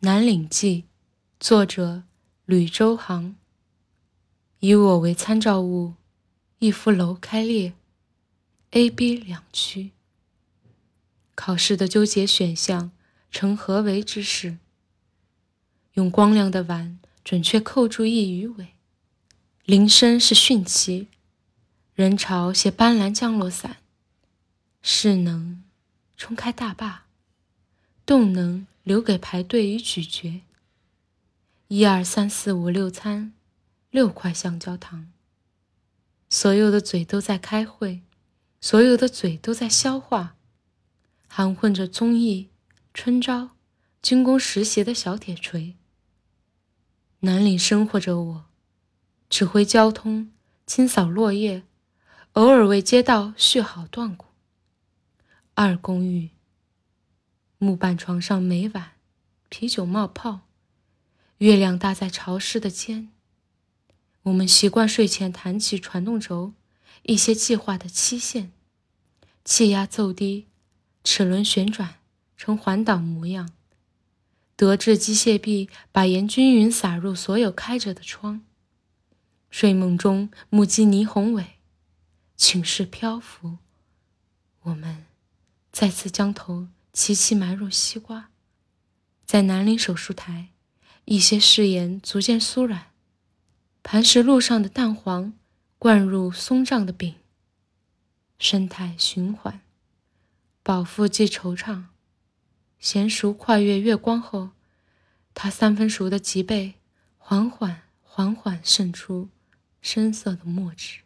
南岭记》，作者吕周航。以我为参照物，一幅楼开裂，A、B 两区。考试的纠结选项成何为之势？用光亮的碗准确扣住一鱼尾。铃声是巽旗，人潮携斑斓降落伞。势能冲开大坝，动能。留给排队与咀嚼。一二三四五六餐，六块橡胶糖。所有的嘴都在开会，所有的嘴都在消化，含混着综艺、春招、军工实习的小铁锤。南里生活着我，指挥交通，清扫落叶，偶尔为街道续好断骨。二公寓。木板床上每晚，啤酒冒泡，月亮搭在潮湿的肩。我们习惯睡前弹起传动轴，一些计划的期限。气压骤低，齿轮旋转成环岛模样。德制机械臂把盐均匀撒入所有开着的窗。睡梦中目击霓虹尾，寝室漂浮。我们再次将头。齐齐埋入西瓜，在南岭手术台，一些誓言逐渐酥软，磐石路上的蛋黄灌入松胀的饼。生态循环，饱腹即惆怅，娴熟跨越月光后，他三分熟的脊背缓缓缓缓渗出深色的墨汁。